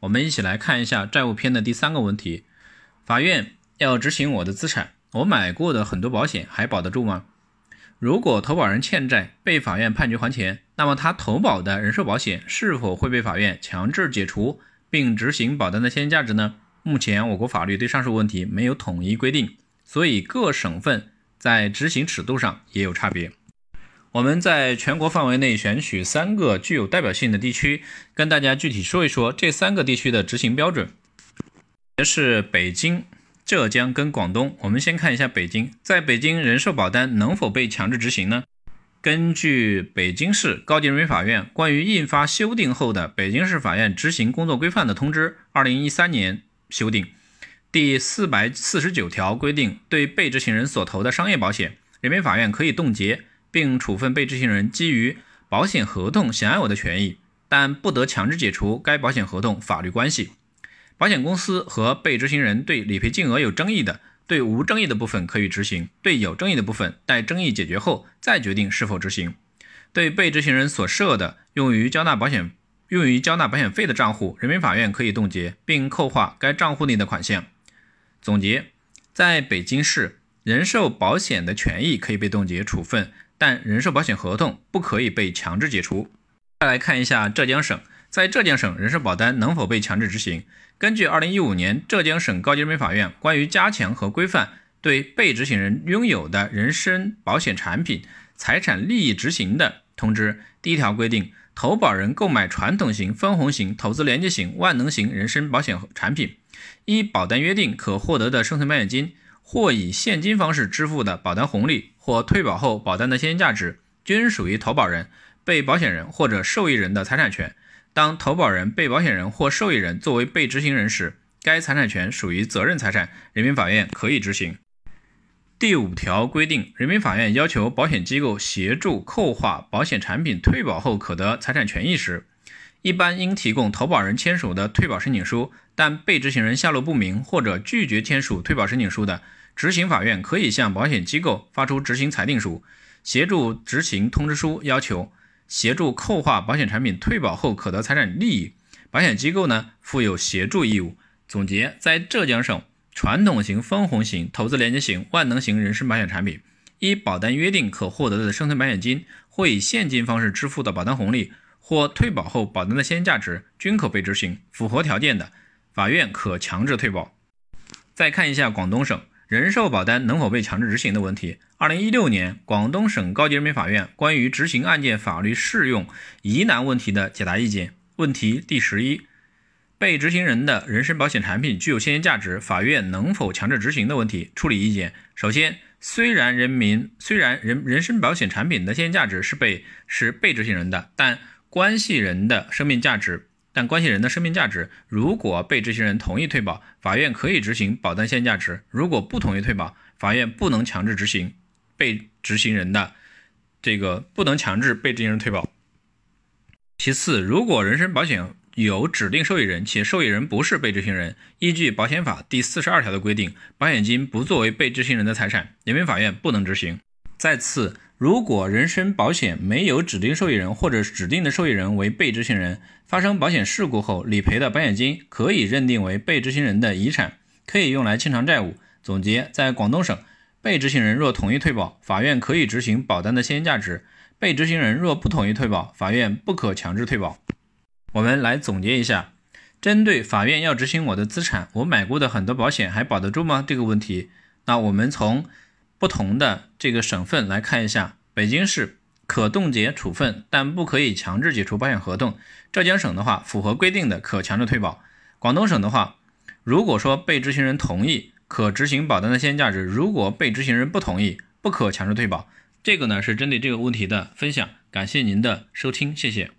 我们一起来看一下债务篇的第三个问题：法院要执行我的资产，我买过的很多保险还保得住吗？如果投保人欠债被法院判决还钱，那么他投保的人寿保险是否会被法院强制解除并执行保单的现金价值呢？目前我国法律对上述问题没有统一规定，所以各省份在执行尺度上也有差别。我们在全国范围内选取三个具有代表性的地区，跟大家具体说一说这三个地区的执行标准。这是北京。浙江跟广东，我们先看一下北京。在北京，人寿保单能否被强制执行呢？根据北京市高级人民法院关于印发修订后的《北京市法院执行工作规范》的通知（二零一三年修订）第四百四十九条规定，对被执行人所投的商业保险，人民法院可以冻结并处分被执行人基于保险合同享有的权益，但不得强制解除该保险合同法律关系。保险公司和被执行人对理赔金额有争议的，对无争议的部分可以执行；对有争议的部分，待争议解决后再决定是否执行。对被执行人所设的用于交纳保险用于交纳保险费的账户，人民法院可以冻结并扣划该账户内的款项。总结：在北京市，人寿保险的权益可以被冻结处分，但人寿保险合同不可以被强制解除。再来看一下浙江省。在浙江省，人寿保单能否被强制执行？根据二零一五年浙江省高级人民法院关于加强和规范对被执行人拥有的人身保险产品财产利益执行的通知，第一条规定，投保人购买传统型、分红型、投资连接型、万能型人身保险产品，依保单约定可获得的生存保险金或以现金方式支付的保单红利或退保后保单的现金价值，均属于投保人、被保险人或者受益人的财产权。当投保人、被保险人或受益人作为被执行人时，该财产权属于责任财产，人民法院可以执行。第五条规定，人民法院要求保险机构协助扣划保险产品退保后可得财产权益时，一般应提供投保人签署的退保申请书，但被执行人下落不明或者拒绝签署退保申请书的，执行法院可以向保险机构发出执行裁定书，协助执行通知书，要求。协助扣划保险产品退保后可得财产利益，保险机构呢负有协助义务。总结，在浙江省，传统型、分红型、投资连接型、万能型人身保险产品，依保单约定可获得的生存保险金或以现金方式支付的保单红利或退保后保单的现金价值，均可被执行。符合条件的，法院可强制退保。再看一下广东省。人寿保单能否被强制执行的问题？二零一六年，广东省高级人民法院关于执行案件法律适用疑难问题的解答意见问题第十一：被执行人的人身保险产品具有现金价值，法院能否强制执行的问题处理意见。首先，虽然人民虽然人人身保险产品的现金价值是被是被执行人的，但关系人的生命价值。但关系人的生命价值，如果被执行人同意退保，法院可以执行保单现价值；如果不同意退保，法院不能强制执行被执行人的这个不能强制被执行人退保。其次，如果人身保险有指定受益人，且受益人不是被执行人，依据保险法第四十二条的规定，保险金不作为被执行人的财产，人民法院不能执行。再次。如果人身保险没有指定受益人，或者指定的受益人为被执行人，发生保险事故后理赔的保险金可以认定为被执行人的遗产，可以用来清偿债务。总结：在广东省，被执行人若同意退保，法院可以执行保单的现金价值；被执行人若不同意退保，法院不可强制退保。我们来总结一下，针对法院要执行我的资产，我买过的很多保险还保得住吗？这个问题，那我们从。不同的这个省份来看一下，北京市可冻结处分，但不可以强制解除保险合同。浙江省的话，符合规定的可强制退保。广东省的话，如果说被执行人同意，可执行保单的现金价值；如果被执行人不同意，不可强制退保。这个呢是针对这个问题的分享，感谢您的收听，谢谢。